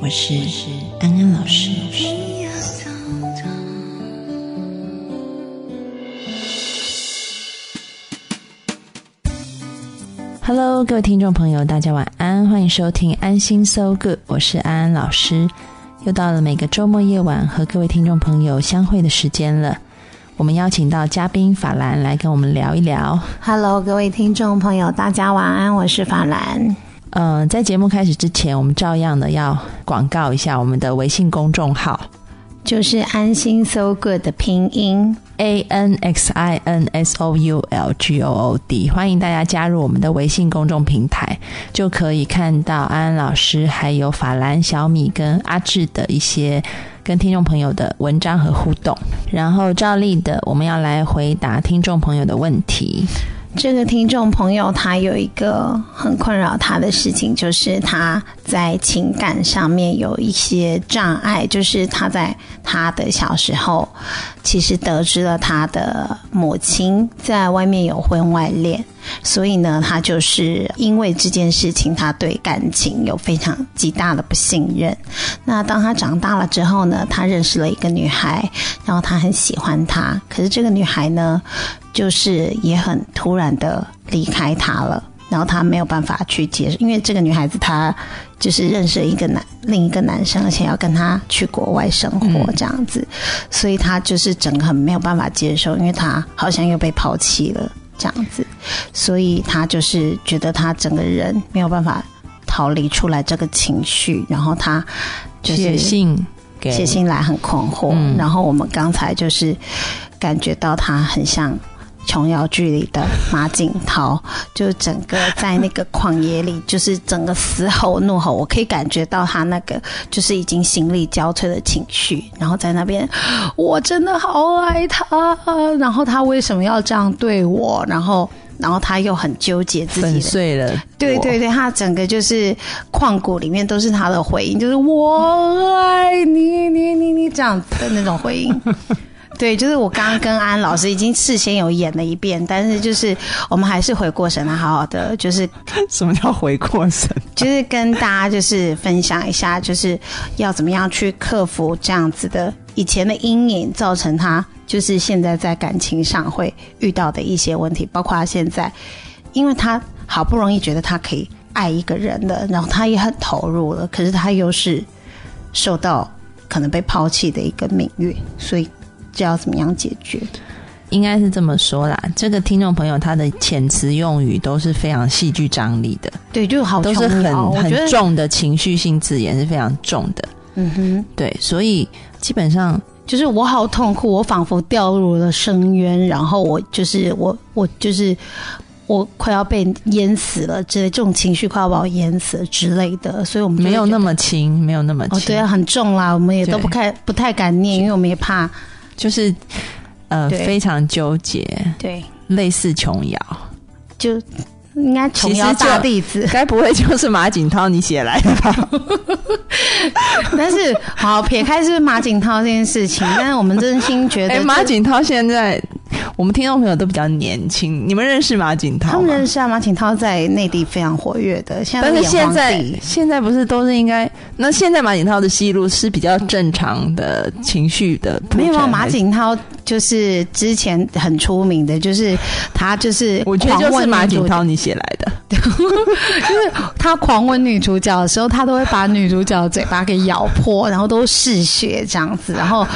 我是安安老师。Hello，各位听众朋友，大家晚安，欢迎收听安心 So Good，我是安安老师。又到了每个周末夜晚和各位听众朋友相会的时间了。我们邀请到嘉宾法兰来跟我们聊一聊。Hello，各位听众朋友，大家晚安，我是法兰。嗯，在节目开始之前，我们照样的要广告一下我们的微信公众号。就是安心 So Good 的拼音 A N X I N S O U L G O O D，欢迎大家加入我们的微信公众平台，就可以看到安安老师还有法兰、小米跟阿志的一些跟听众朋友的文章和互动。然后照例的，我们要来回答听众朋友的问题。这个听众朋友他有一个很困扰他的事情，就是他在情感上面有一些障碍，就是他在他的小时候，其实得知了他的母亲在外面有婚外恋，所以呢，他就是因为这件事情，他对感情有非常极大的不信任。那当他长大了之后呢，他认识了一个女孩，然后他很喜欢她，可是这个女孩呢？就是也很突然的离开他了，然后他没有办法去接受，因为这个女孩子她就是认识了一个男另一个男生，而且要跟他去国外生活这样子，所以他就是整个很没有办法接受，因为他好像又被抛弃了这样子，所以他就是觉得他整个人没有办法逃离出来这个情绪，然后他就写信写信来很困惑，然后我们刚才就是感觉到他很像。琼瑶剧里的马景涛，就整个在那个旷野里，就是整个嘶吼怒吼，我可以感觉到他那个就是已经心力交瘁的情绪，然后在那边，我真的好爱他，然后他为什么要这样对我？然后，然后他又很纠结自己粉碎了，对对对，他整个就是旷古里面都是他的回应，就是我爱你，你你你这样子的那种回应。对，就是我刚刚跟安老师已经事先有演了一遍，但是就是我们还是回过神来，好好的，就是 什么叫回过神？就是跟大家就是分享一下，就是要怎么样去克服这样子的以前的阴影，造成他就是现在在感情上会遇到的一些问题，包括他现在，因为他好不容易觉得他可以爱一个人了，然后他也很投入了，可是他又是受到可能被抛弃的一个命运，所以。这要怎么样解决？应该是这么说啦。这个听众朋友他的遣词用语都是非常戏剧张力的，对，就好都是很很重的情绪性字眼是非常重的。嗯哼，对，所以基本上就是我好痛苦，我仿佛掉入了深渊，然后我就是我我就是我快要被淹死了之类，这种情绪快要把我淹死了之类的。所以我们没有那么轻，没有那么轻，对啊，很重啦。我们也都不太不太敢念，因为我们也怕。就是，呃，非常纠结，对，类似琼瑶，就应该琼瑶大弟子，该不会就是马景涛你写来的吧？但是，好撇开是马景涛这件事情，但是我们真心觉得，马景涛现在。我们听众朋友都比较年轻，你们认识马景涛他们认识啊，马景涛在内地非常活跃的。现在但是现在现在不是都是应该？那现在马景涛的戏路是比较正常的情绪的。没有啊马景涛就是之前很出名的，就是他就是我觉得就是马景涛你写来的，就是他狂吻女主角的时候，他都会把女主角的嘴巴给咬破，然后都嗜血这样子，然后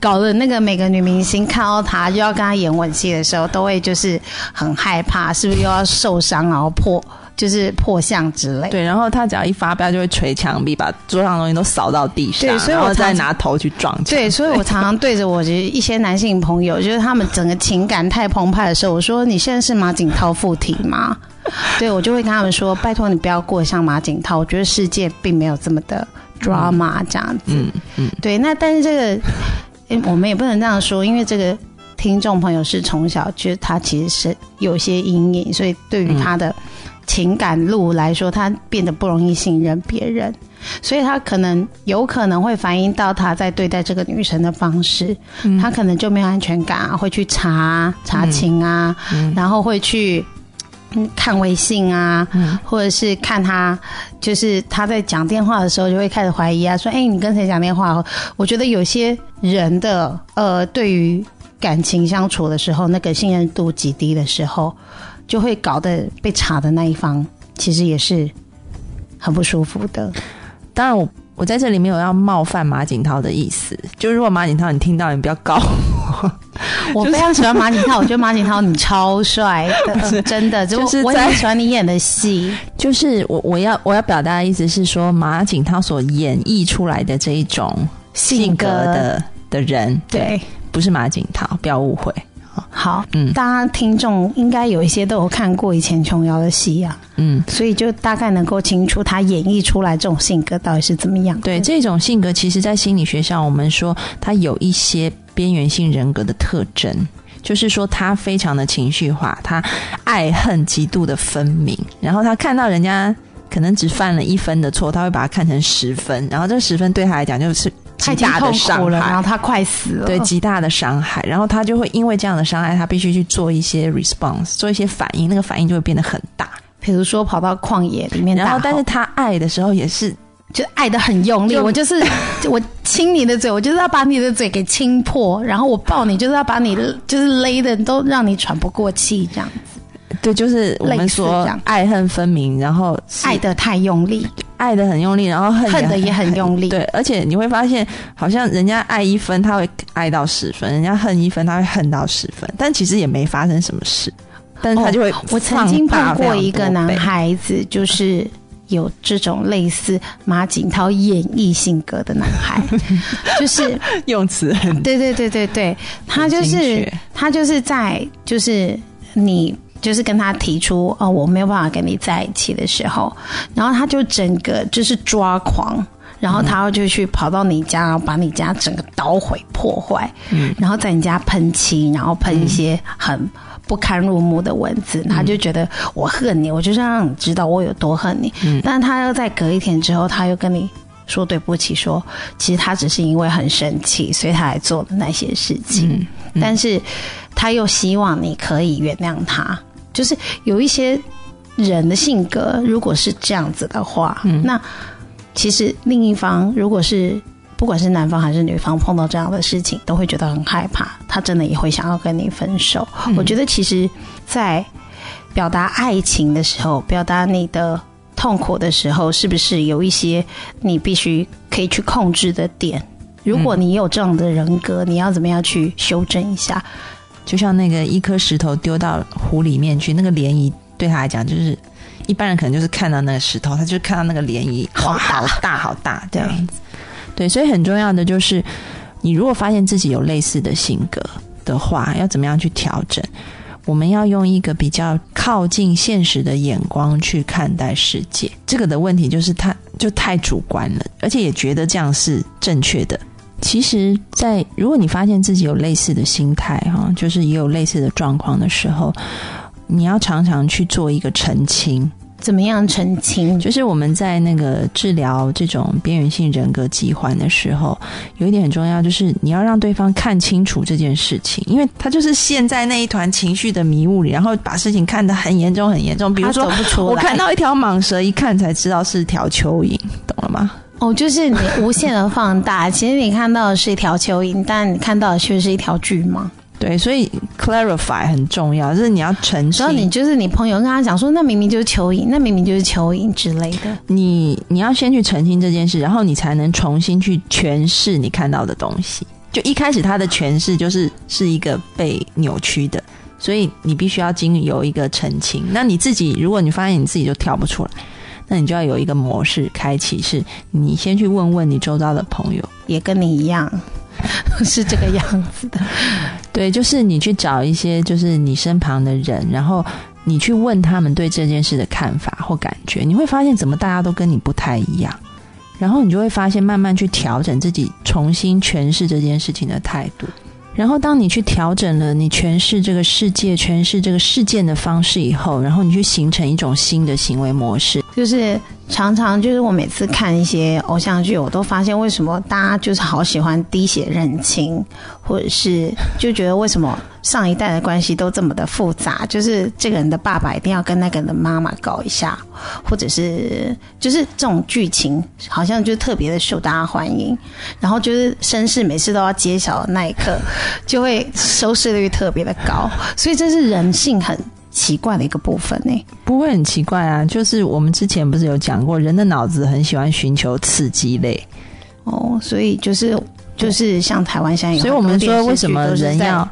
搞得那个每个女明星看到他就要跟他演吻。戏的时候都会就是很害怕，是不是又要受伤，然后破就是破相之类。对，然后他只要一发飙，就会捶墙壁，把桌上的东西都扫到地上，对，所以我再拿头去撞。对，所以我 常常对着我一些男性朋友，就是他们整个情感太澎湃的时候，我说：“你现在是马景涛附体吗？” 对，我就会跟他们说：“拜托你不要过像马景涛，我觉得世界并没有这么的。” drama 这样子。嗯嗯，对，那但是这个，诶我们也不能这样说，因为这个听众朋友是从小就他其实是有些阴影，所以对于他的情感路来说，他变得不容易信任别人，所以他可能有可能会反映到他在对待这个女生的方式，他可能就没有安全感啊，会去查查情啊，然后会去。嗯看微信啊，或者是看他，就是他在讲电话的时候，就会开始怀疑啊，说：“哎、你跟谁讲电话？”我觉得有些人的呃，对于感情相处的时候，那个信任度极低的时候，就会搞得被查的那一方其实也是很不舒服的。当然我我在这里没有要冒犯马景涛的意思，就如果马景涛你听到，你不要告我。我非常喜欢马景涛，我觉得马景涛你超帅的，真的，就就是我也很喜欢你演的戏。就是我我要我要表达的意思是说，马景涛所演绎出来的这一种性格的的人，对，不是马景涛，不要误会。好，嗯大家听众应该有一些都有看过以前琼瑶的戏啊，嗯，所以就大概能够清楚他演绎出来这种性格到底是怎么样。对，这种性格，其实在心理学上，我们说他有一些边缘性人格的特征，就是说他非常的情绪化，他爱恨极度的分明，然后他看到人家可能只犯了一分的错，他会把它看成十分，然后这十分对他来讲就是极他已经痛大的伤苦了，然后。他快死了。对极大的伤害，然后他就会因为这样的伤害，他必须去做一些 response，做一些反应，那个反应就会变得很大。比如说跑到旷野里面，然后，但是他爱的时候也是就爱的很用力，就我就是 我亲你的嘴，我就是要把你的嘴给亲破，然后我抱你就是要把你就是勒的都让你喘不过气，这样子对，就是我们说爱恨分明，然后爱的太用力，爱的很用力，然后恨恨的也很用力。对，而且你会发现，好像人家爱一分，他会爱到十分；人家恨一分，他会恨到十分。但其实也没发生什么事，但是他就会、哦我曾经碰过一个男，孩子，就是有这种类似马景涛演绎性格的男孩，就是用词很对对对对对，他就是他就是在就是你。就是跟他提出哦，我没有办法跟你在一起的时候，然后他就整个就是抓狂，然后他就去跑到你家，然后把你家整个捣毁破坏，嗯然后在你家喷漆，然后喷一些很不堪入目的文字，他就觉得我恨你，我就是要让你知道我有多恨你。嗯但是他又在隔一天之后，他又跟你说对不起，说其实他只是因为很生气，所以他才做的那些事情。嗯但是他又希望你可以原谅他，就是有一些人的性格，如果是这样子的话，嗯那其实另一方如果是不管是男方还是女方碰到这样的事情，都会觉得很害怕，他真的也会想要跟你分手。嗯我觉得其实，在表达爱情的时候，表达你的痛苦的时候，是不是有一些你必须可以去控制的点？如果你有这样的人格，你要怎么样去修正一下？就像那个一颗石头丢到湖里面去，那个涟漪对他来讲就是。一般人可能就是看到那个石头，他就看到那个涟漪，好，大好大好大这样子。对，所以很重要的就是，你如果发现自己有类似的性格的话，要怎么样去调整？我们要用一个比较靠近现实的眼光去看待世界。这个的问题就是他就太主观了，而且也觉得这样是正确的。其实在，如果你发现自己有类似的心态哈，就是也有类似的状况的时候，你要常常去做一个澄清。怎么样澄清？就是我们在那个治疗这种边缘性人格疾患的时候，有一点很重要，就是你要让对方看清楚这件事情，因为他就是陷在那一团情绪的迷雾里，然后把事情看得很严重很严重。比如说。我看到一条蟒蛇，一看才知道是条蚯蚓，懂了吗？哦，就是你 无限的放大，其实你看到的是一条蚯蚓，但你看到的却是一条巨蟒。对，所以 clarify 很重要，就是你要澄然后你。就是你朋友跟他讲说，那明明就是蚯蚓，那明明就是蚯蚓之类的。你你要先去澄清这件事，然后你才能重新去诠释你看到的东西。就一开始他的诠释就是是一个被扭曲的，所以你必须要经由一个澄清。那你自己，如果你发现你自己就跳不出来，那你就要有一个模式开启，是你先去问问你周遭的朋友。也跟你一样，是这个样子的。对，就是你去找一些就是你身旁的人，然后你去问他们对这件事的看法或感觉，你会发现怎么大家都跟你不太一样。然后你就会发现，慢慢去调整自己，重新诠释这件事情的态度。然后，当你去调整了你诠释这个世界、诠释这个事件的方式以后，然后你去形成一种新的行为模式，就是。常常就是我每次看一些偶像剧，我都发现为什么大家就是好喜欢滴血认亲，或者是就觉得为什么上一代的关系都这么的复杂，就是这个人的爸爸一定要跟那个人的妈妈搞一下，或者是就是这种剧情好像就特别的受大家欢迎，然后就是绅士每次都要揭晓的那一刻，就会收视率特别的高，所以这是人性很。奇怪的一个部分呢，不会很奇怪啊。就是我们之前不是有讲过，人的脑子很喜欢寻求刺激类哦，所以就是就是像台湾现在有，所以我们说为什么人要。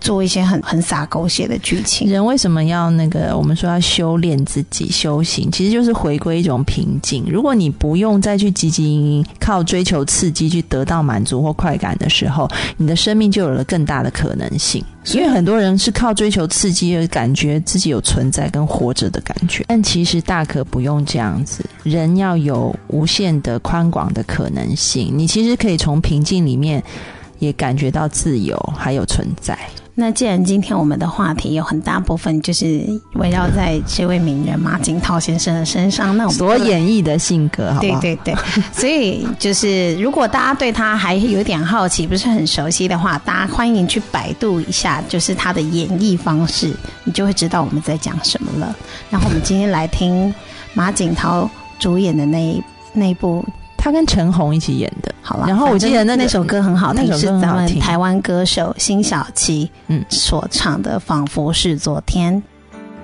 做一些很很洒狗血的剧情，人为什么要那个？我们说要修炼自己、修行，其实就是回归一种平静。如果你不用再去汲汲营营，靠追求刺激去得到满足或快感的时候，你的生命就有了更大的可能性。因为很多人是靠追求刺激而感觉自己有存在跟活着的感觉，但其实大可不用这样子。人要有无限的宽广的可能性，你其实可以从平静里面也感觉到自由还有存在。那既然今天我们的话题有很大部分就是围绕在这位名人马景涛先生的身上，那我们所演绎的性格，对对对，所以就是如果大家对他还有点好奇，不是很熟悉的话，大家欢迎去百度一下，就是他的演绎方式，你就会知道我们在讲什么了。然后我们今天来听马景涛主演的那一那部。他跟陈红一起演的，好了。然后我记得那那首歌很好听，是咱们台湾歌手辛晓琪嗯所唱的《仿佛是昨天》。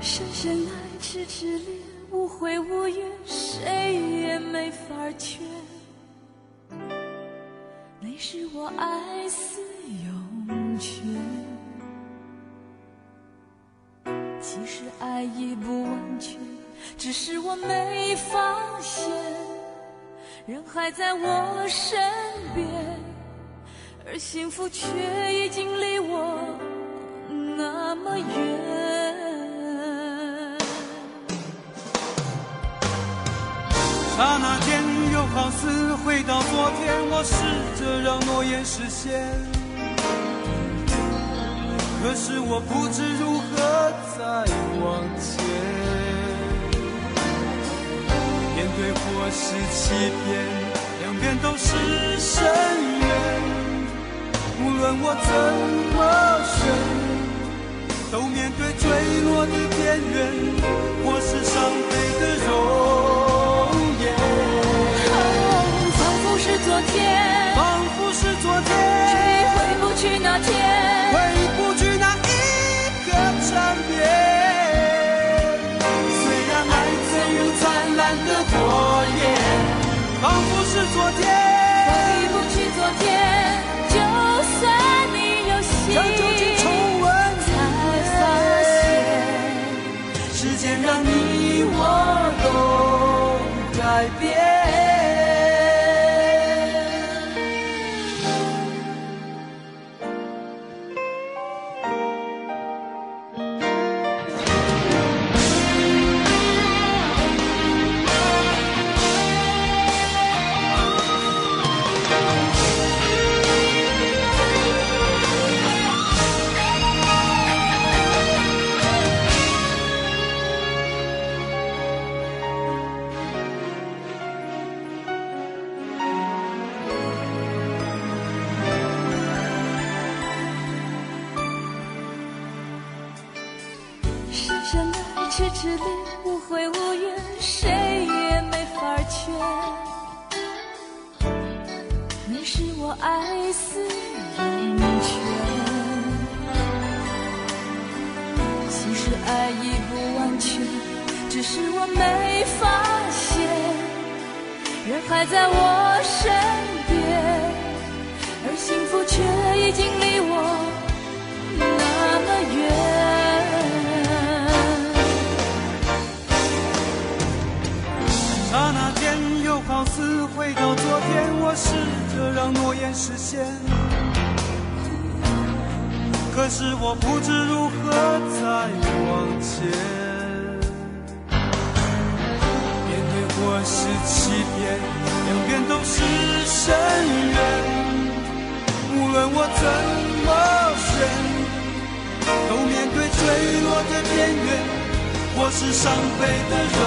深深爱，痴痴恋，无悔无怨，谁也没法劝。你是我爱似涌泉，其实爱已不完全，只是我没发现。人还在我身边，而幸福却已经离我那么远。刹那间，又好似回到昨天，我试着让诺言实现，可是我不知如何再往前。对或是欺骗，两边都是深渊。无论我怎么选，都面对坠落的边缘，或是伤悲的容是深渊。无论我怎么选，都面对坠落的边缘，我是伤悲的容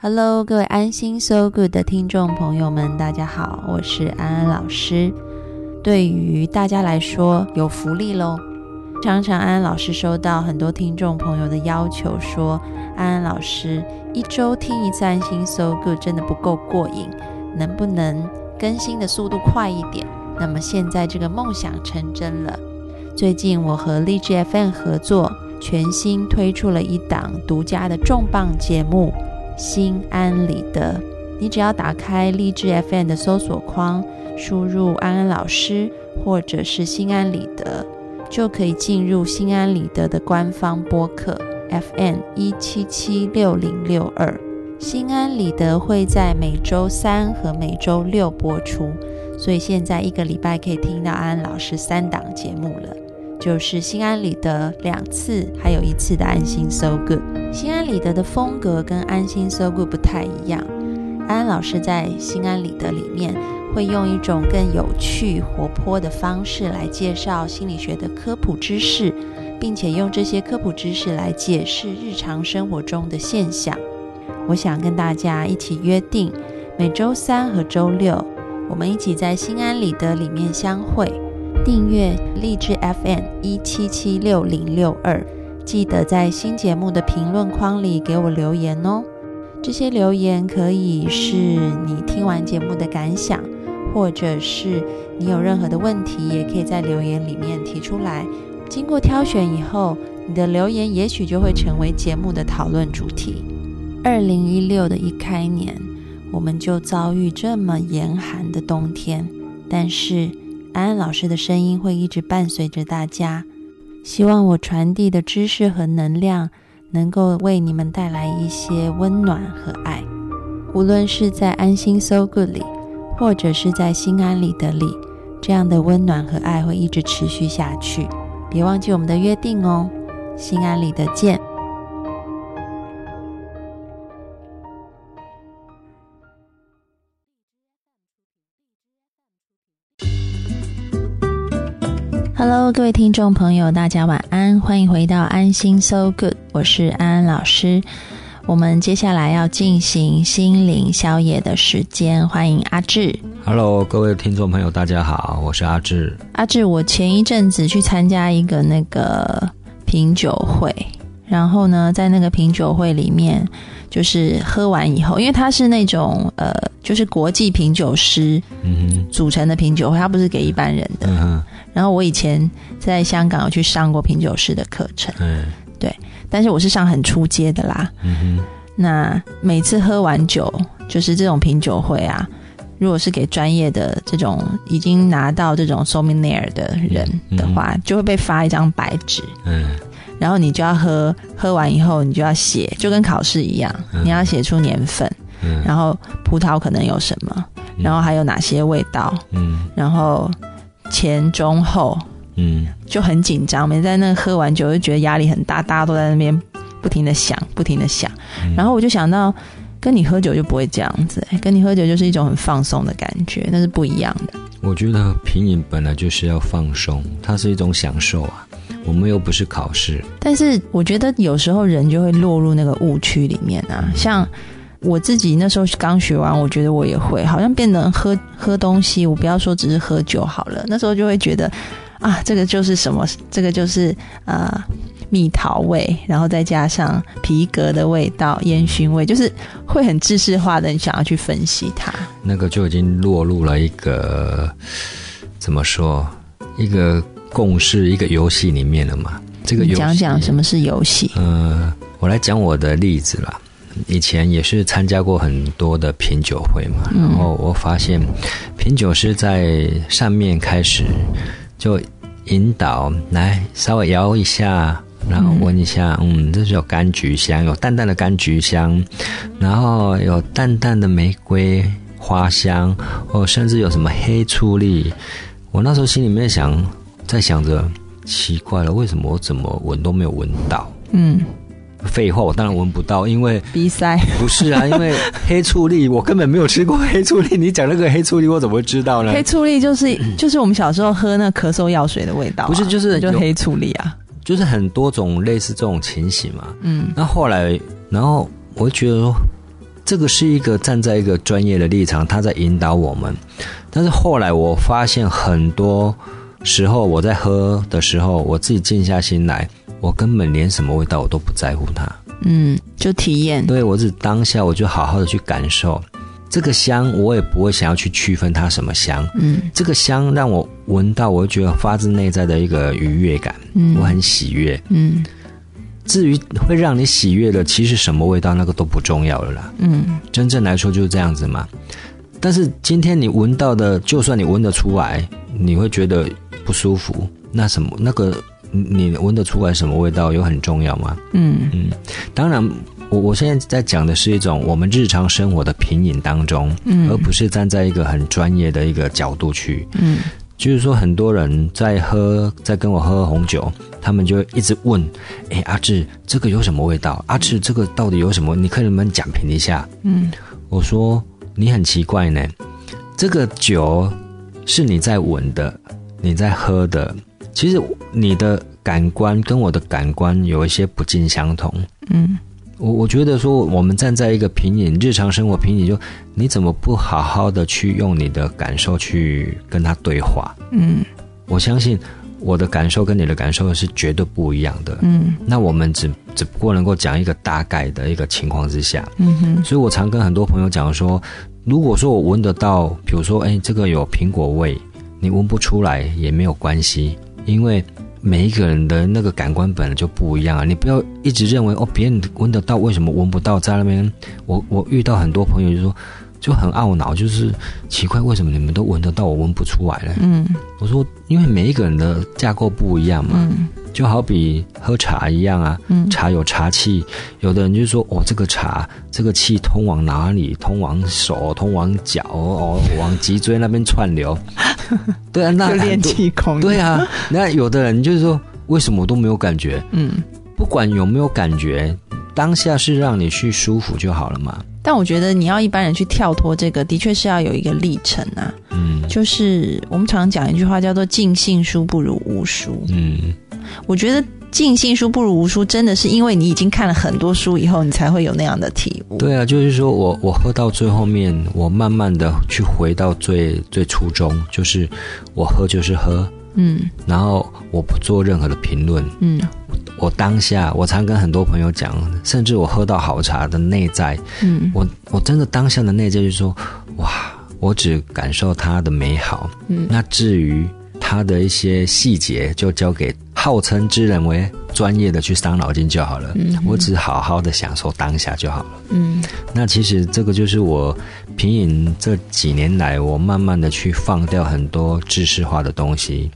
Hello，各位安心 So Good 的听众朋友们，大家好，我是安安老师。对于大家来说，有福利喽！常常安安老师收到很多听众朋友的要求，说安安老师一周听一次安心 So Good 真的不够过瘾，能不能更新的速度快一点？那么现在这个梦想成真了。最近我和荔枝 FM 合作，全新推出了一档独家的重磅节目。心安理得，你只要打开荔枝 FM 的搜索框，输入安安老师或者是心安理得，就可以进入心安理得的官方播客 FM 一七七六零六二。心安理得会在每周三和每周六播出，所以现在一个礼拜可以听到安安老师三档节目了。就是心安理得两次，还有一次的安心 So Good。心安理得的风格跟安心 So Good 不太一样。安安老师在心安理得里面会用一种更有趣、活泼的方式来介绍心理学的科普知识，并且用这些科普知识来解释日常生活中的现象。我想跟大家一起约定，每周三和周六，我们一起在心安理得里面相会。订阅励志 FM 一七七六零六二，记得在新节目的评论框里给我留言哦。这些留言可以是你听完节目的感想，或者是你有任何的问题，也可以在留言里面提出来。经过挑选以后，你的留言也许就会成为节目的讨论主题。二零一六的一开年，我们就遭遇这么严寒的冬天，但是。安安老师的声音会一直伴随着大家，希望我传递的知识和能量能够为你们带来一些温暖和爱。无论是在安心 So Good 里，或者是在心安理得里，这样的温暖和爱会一直持续下去。别忘记我们的约定哦，心安理得见。Hello，各位听众朋友，大家晚安，欢迎回到安心 So Good，我是安安老师。我们接下来要进行心灵宵夜的时间，欢迎阿志。Hello，各位听众朋友，大家好，我是阿志。阿志，我前一阵子去参加一个那个品酒会，然后呢，在那个品酒会里面，就是喝完以后，因为它是那种呃，就是国际品酒师组成的品酒会，它不是给一般人的。然后我以前在香港有去上过品酒师的课程，嗯，对，但是我是上很初阶的啦。嗯，那每次喝完酒，就是这种品酒会啊，如果是给专业的这种已经拿到这种 sommelier 的人的话，就会被发一张白纸，嗯，然后你就要喝，喝完以后你就要写，就跟考试一样，你要写出年份，嗯，然后葡萄可能有什么，然后还有哪些味道，嗯，然后。前中后，嗯，就很紧张。每在那喝完酒，就觉得压力很大，大家都在那边不停的想，不停的想。然后我就想到，跟你喝酒就不会这样子、哎跟你喝酒就是一种很放松的感觉，那是不一样的。我觉得品饮本来就是要放松，它是一种享受啊。我们又不是考试，但是我觉得有时候人就会落入那个误区里面啊，像我自己那时候刚学完，我觉得我也会，好像变得喝喝东西，我不要说只是喝酒好了，那时候就会觉得啊，这个就是什么，这个就是呃蜜桃味，然后再加上皮革的味道、烟熏味，就是会很知识化的想要去分析它。那个就已经落入了一个怎么说，一个共事，一个游戏里面了嘛。这个你游戏讲讲什么是游戏？呃，我来讲我的例子啦。以前也是参加过很多的品酒会嘛，然后我发现品酒师在上面开始就引导来稍微摇一下，然后闻一下，嗯，这是有柑橘香，有淡淡的柑橘香，然后有淡淡的玫瑰花香，哦，甚至有什么黑醋栗。我那时候心里面想，在想着奇怪了，为什么我怎么闻都没有闻到？嗯，废话，我当然闻不到，因为鼻塞。不是啊，因为 黑醋栗我根本没有吃过黑醋栗。你讲那个黑醋栗，我怎么会知道呢？黑醋栗就是就是我们小时候喝那咳嗽药水的味道啊、不是就是就黑醋栗啊。就是很多种类似这种情形嘛。嗯那后来，然后我觉得说，这个是一个站在一个专业的立场，他在引导我们。但是后来我发现，很多时候我在喝的时候，我自己静下心来，我根本连什么味道我都不在乎它。嗯，就体验。对我只当下我就好好的去感受这个香，我也不会想要去区分它什么香。嗯这个香让我闻到，我就觉得发自内在的一个愉悦感，嗯我很喜悦。嗯至于会让你喜悦的，其实什么味道那个都不重要了啦。嗯真正来说就是这样子嘛。但是今天你闻到的，就算你闻得出来，你会觉得不舒服，那什么那个你你闻得出来什么味道有很重要吗？嗯嗯，当然，我我现在在讲的是一种我们日常生活的品饮当中，嗯而不是站在一个很专业的一个角度去。嗯就是说，很多人在喝，在跟我喝红酒，他们就一直问：“哎，阿志，这个有什么味道？阿志，这个到底有什么？你可以能不能讲评一下嗯？”我说：“你很奇怪呢，这个酒是你在闻的，你在喝的，其实你的感官跟我的感官有一些不尽相同。”嗯我我觉得说，我们站在一个平饮日常生活平饮，就你怎么不好好的去用你的感受去跟他对话？嗯我相信我的感受跟你的感受是绝对不一样的。嗯那我们只只不过能够讲一个大概的一个情况之下，嗯哼所以我常跟很多朋友讲说，如果说我闻得到，比如说，哎，这个有苹果味，你闻不出来也没有关系，因为每一个人的那个感官本来就不一样啊。你不要一直认为哦，别人闻得到，为什么闻不到？在那边，我我遇到很多朋友就说就很懊恼，就是奇怪，为什么你们都闻得到，我闻不出来呢？嗯我说，因为每一个人的架构不一样嘛，嗯就好比喝茶一样啊，嗯茶有茶气，有的人就说哦，这个茶这个气通往哪里？通往手，通往脚，哦，往脊椎那边串流。对啊，那就练气功。对啊，那有的人就是说，为什么我都没有感觉？嗯，不管有没有感觉，当下是让你去舒服就好了嘛。但我觉得你要一般人去跳脱这个，的确是要有一个历程啊。嗯就是我们常讲一句话叫做“尽信书不如无书嗯，”，我觉得。尽信书不如无书，真的是因为你已经看了很多书以后，你才会有那样的体悟。对啊，就是说我我喝到最后面，我慢慢的去回到最最初衷，就是我喝就是喝，嗯然后我不做任何的评论，嗯我当下，我常跟很多朋友讲，甚至我喝到好茶的内在，嗯我我真的当下的内在就是说，哇，我只感受它的美好，嗯那至于它的一些细节，就交给号称之人为专业的去伤脑筋就好了。嗯我只好好的享受当下就好了。嗯那其实这个就是我品饮这几年来，我慢慢的去放掉很多知识化的东西。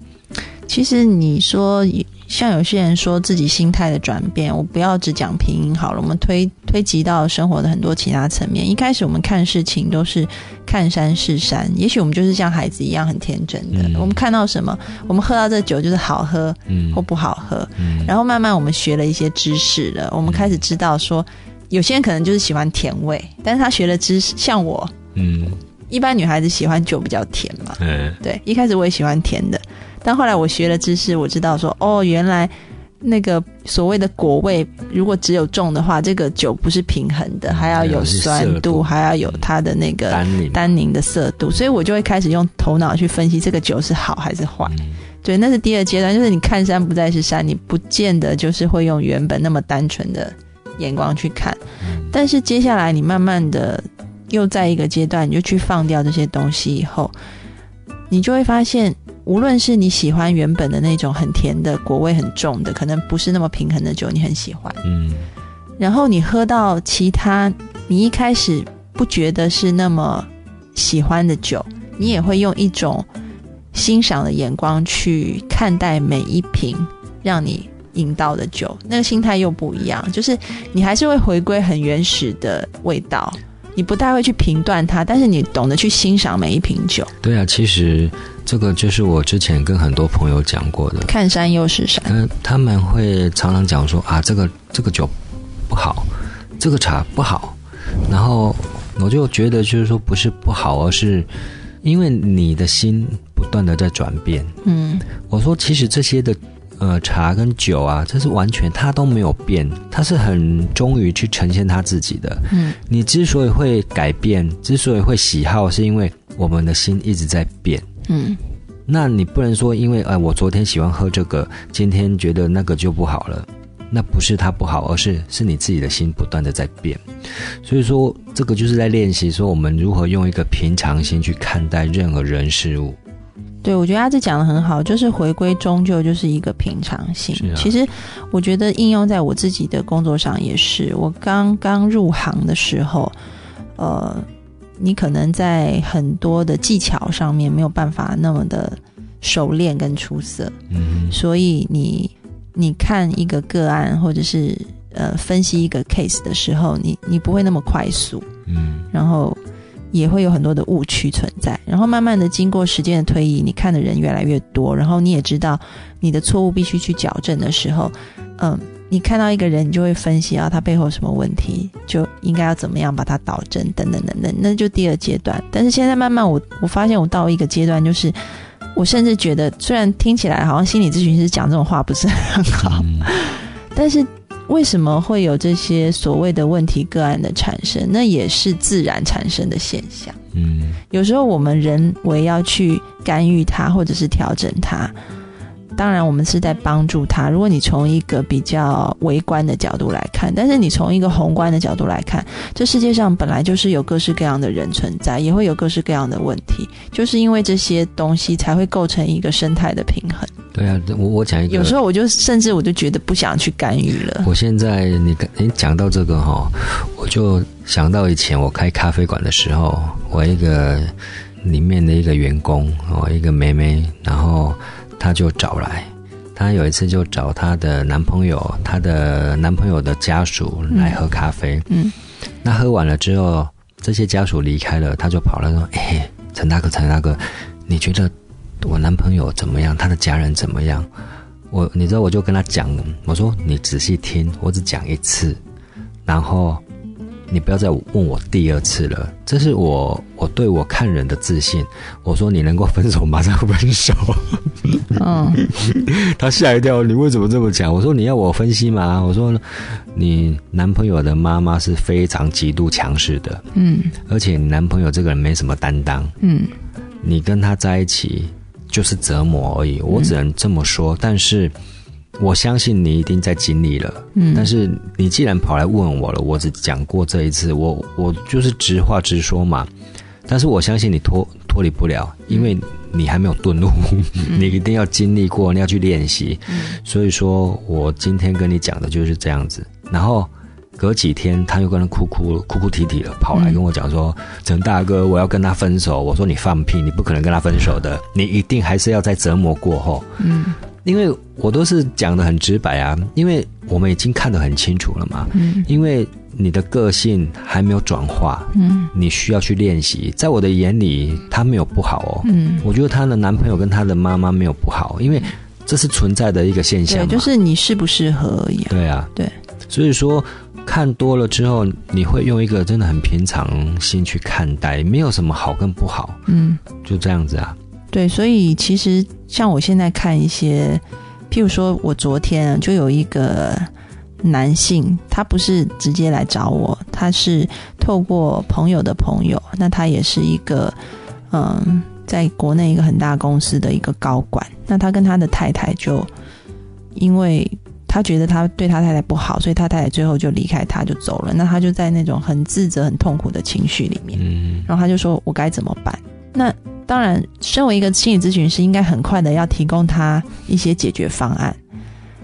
其实你说，像有些人说自己心态的转变，我不要只讲拼音好了，我们推推及到生活的很多其他层面。一开始我们看事情都是看山是山，也许我们就是像孩子一样很天真的，嗯。我们看到什么，我们喝到这酒就是好喝嗯。或不好喝，嗯。然后慢慢我们学了一些知识了，我们开始知道说。有些人可能就是喜欢甜味，但是他学了知识，像我，嗯。一般女孩子喜欢酒比较甜嘛，嗯。对，一开始我也喜欢甜的，但后来我学了知识，我知道说，哦，原来那个所谓的果味，如果只有重的话，这个酒不是平衡的，还要有酸度，还要有它的那个单宁。单宁的色度，所以我就会开始用头脑去分析这个酒是好还是坏。嗯。对，那是第二阶段，就是你看山不再是山，你不见得就是会用原本那么单纯的眼光去看，嗯。但是接下来你慢慢的又在一个阶段，你就去放掉这些东西以后，你就会发现，无论是你喜欢原本的那种很甜的果味很重的，可能不是那么平衡的酒，你很喜欢，嗯然后你喝到其他你一开始不觉得是那么喜欢的酒，你也会用一种欣赏的眼光去看待每一瓶让你饮到的酒，那个心态又不一样，就是你还是会回归很原始的味道。你不太会去评断它，但是你懂得去欣赏每一瓶酒。对啊，其实这个就是我之前跟很多朋友讲过的，看山又是山，嗯，他们会常常讲说啊，这个这个酒不好，这个茶不好，然后我就觉得就是说不是不好，而是因为你的心不断的在转变。嗯我说其实这些的呃茶跟酒啊，这是完全他都没有变，他是很忠于去呈现他自己的。嗯你之所以会改变，之所以会喜好，是因为我们的心一直在变。嗯那你不能说，因为哎，我昨天喜欢喝这个，今天觉得那个就不好了。那不是它不好，而是是你自己的心不断的在变。所以说，这个就是在练习说我们如何用一个平常心去看待任何人事物。对，我觉得阿志讲的很好，就是回归终究就是一个平常心。啊其实我觉得应用在我自己的工作上也是。我刚刚入行的时候，呃，你可能在很多的技巧上面没有办法那么的熟练跟出色，嗯所以你你看一个个案或者是呃分析一个 case 的时候，你你不会那么快速。嗯然后也会有很多的误区存在。然后慢慢的经过时间的推移，你看的人越来越多，然后你也知道你的错误必须去矫正的时候，嗯，你看到一个人，你就会分析啊他背后有什么问题，就应该要怎么样把它导正，等等等等，那就第二阶段。但是现在慢慢我我发现我到一个阶段，就是我甚至觉得，虽然听起来好像心理咨询师讲这种话不是很好，嗯但是为什么会有这些所谓的问题个案的产生？那也是自然产生的现象。嗯有时候我们人为要去干预它，或者是调整它，当然我们是在帮助他。如果你从一个比较微观的角度来看，但是你从一个宏观的角度来看，这世界上本来就是有各式各样的人存在，也会有各式各样的问题，就是因为这些东西才会构成一个生态的平衡。对啊，我我讲一个，有时候我就甚至我就觉得不想去干预了。我现在你跟你讲到这个哈，我就想到以前我开咖啡馆的时候，我一个里面的一个员工哦，一个妹妹，然后她就找来，她有一次就找她的男朋友，她的男朋友的家属来喝咖啡，嗯，那喝完了之后，这些家属离开了，她就跑了说：“哎，陈大哥，陈大哥，你觉得我男朋友怎么样？他的家人怎么样？”我你知道，我就跟他讲，我说你仔细听，我只讲一次，然后你不要再问我第二次了。这是我我对我看人的自信。我说你能够分手，马上分手。嗯 他吓一跳，你为什么这么讲？我说你要我分析吗？我说你男朋友的妈妈是非常极度强势的，嗯而且你男朋友这个人没什么担当，嗯你跟他在一起就是折磨而已，我只能这么说。但是我相信你一定在经历了。嗯，但是你既然跑来问我了，我只讲过这一次，我我就是直话直说嘛。但是我相信你脱脱离不了，因为你还没有顿悟，你一定要经历过，你要去练习。所以说我今天跟你讲的就是这样子。然后隔几天，他又跟人哭哭哭哭啼啼了，跑来跟我讲说：“陈大哥，我要跟他分手。”我说：“你放屁，你不可能跟他分手的，你一定还是要在折磨过后。”嗯因为我都是讲的很直白啊，因为我们已经看得很清楚了嘛。嗯因为你的个性还没有转化，嗯你需要去练习。在我的眼里，他没有不好哦。嗯，我觉得她的男朋友跟她的妈妈没有不好，因为这是存在的一个现象对，就是你适不适合而已啊。对啊，对。所以说，看多了之后，你会用一个真的很平常心去看待，没有什么好跟不好，嗯，就这样子啊。对，所以其实像我现在看一些，譬如说我昨天就有一个男性，他不是直接来找我，他是透过朋友的朋友，那他也是一个嗯，在国内一个很大公司的一个高管，那他跟他的太太就因为。他觉得他对他太太不好，所以他太太最后就离开他，就走了。那他就在那种很自责、很痛苦的情绪里面。嗯，然后他就说：“我该怎么办？”那当然，身为一个心理咨询师，应该很快的要提供他一些解决方案。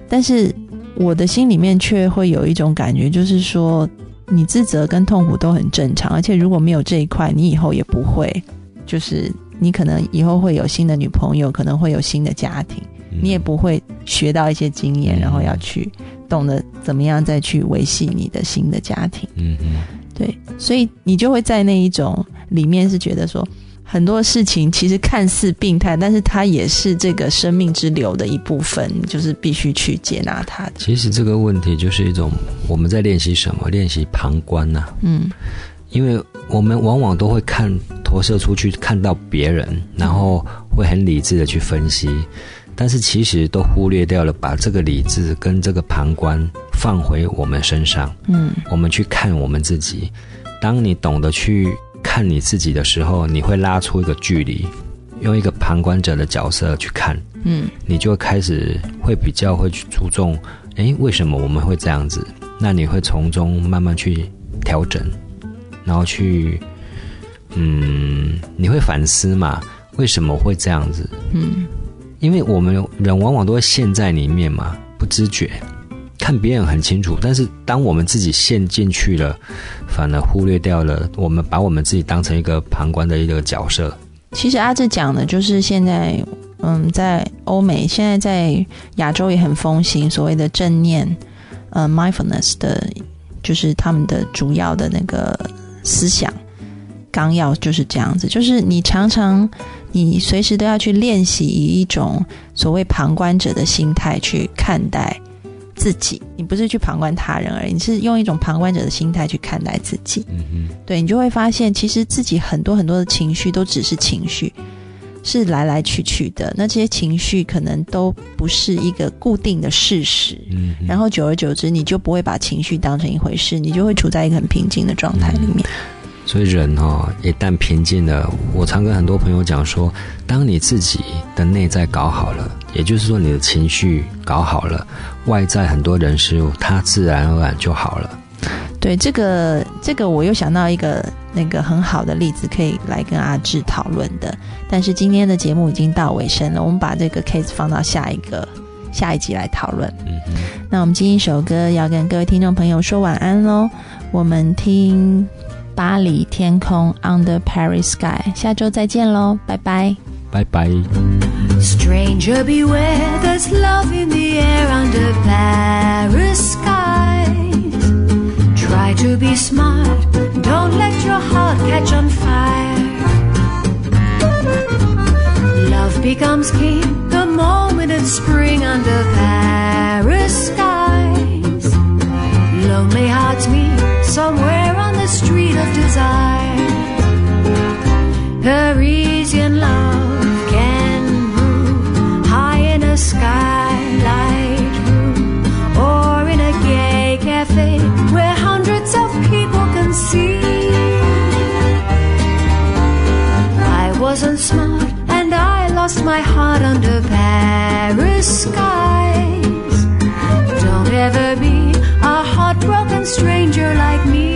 但是我的心里面却会有一种感觉，就是说，你自责跟痛苦都很正常，而且如果没有这一块，你以后也不会，就是你可能以后会有新的女朋友，可能会有新的家庭。你也不会学到一些经验，然后要去懂得怎么样再去维系你的新的家庭。嗯嗯，对，所以你就会在那一种里面是觉得说，很多事情其实看似病态，但是它也是这个生命之流的一部分，就是必须去接纳它的。其实这个问题就是一种我们在练习什么？练习旁观呐。嗯，因为我们往往都会看投射出去，看到别人，然后会很理智的去分析。但是其实都忽略掉了，把这个理智跟这个旁观放回我们身上。嗯，我们去看我们自己。当你懂得去看你自己的时候，你会拉出一个距离，用一个旁观者的角色去看。嗯，你就开始会比较会去注重，诶，为什么我们会这样子？那你会从中慢慢去调整，然后去，嗯，你会反思嘛？为什么会这样子？嗯。因为我们人往往都会陷在里面嘛，不知觉，看别人很清楚，但是当我们自己陷进去了，反而忽略掉了我们把我们自己当成一个旁观的一个角色。其实阿志讲的就是现在，嗯，在欧美，现在在亚洲也很风行所谓的正念，呃，mindfulness 的，就是他们的主要的那个思想纲要就是这样子，就是你常常。你随时都要去练习以一种所谓旁观者的心态去看待自己，你不是去旁观他人而已，你是用一种旁观者的心态去看待自己。嗯嗯，对你就会发现，其实自己很多很多的情绪都只是情绪，是来来去去的。那这些情绪可能都不是一个固定的事实。嗯，然后久而久之，你就不会把情绪当成一回事，你就会处在一个很平静的状态里面。所以人哈，一旦平静了，我常跟很多朋友讲说，当你自己的内在搞好了，也就是说你的情绪搞好了，外在很多人事物，它自然而然就好了。对这个，这个我又想到一个那个很好的例子，可以来跟阿志讨论的。但是今天的节目已经到尾声了，我们把这个 case 放到下一个下一集来讨论。嗯那我们今天一首歌要跟各位听众朋友说晚安喽，我们听。巴黎天空，Under Paris Sky，下周再见喽，拜拜，拜拜。Stranger beware, there's love in the air under Paris skies. Try to be smart, don't let your heart catch on fire. Love becomes king the moment it's spring under Paris skies. Lonely hearts meet somewhere on street of desire. Parisian love can brew high in a skylight room or in a gay cafe where hundreds of people can see. I wasn't smart and I lost my heart under Paris skies. Don't ever be a heartbroken stranger like me.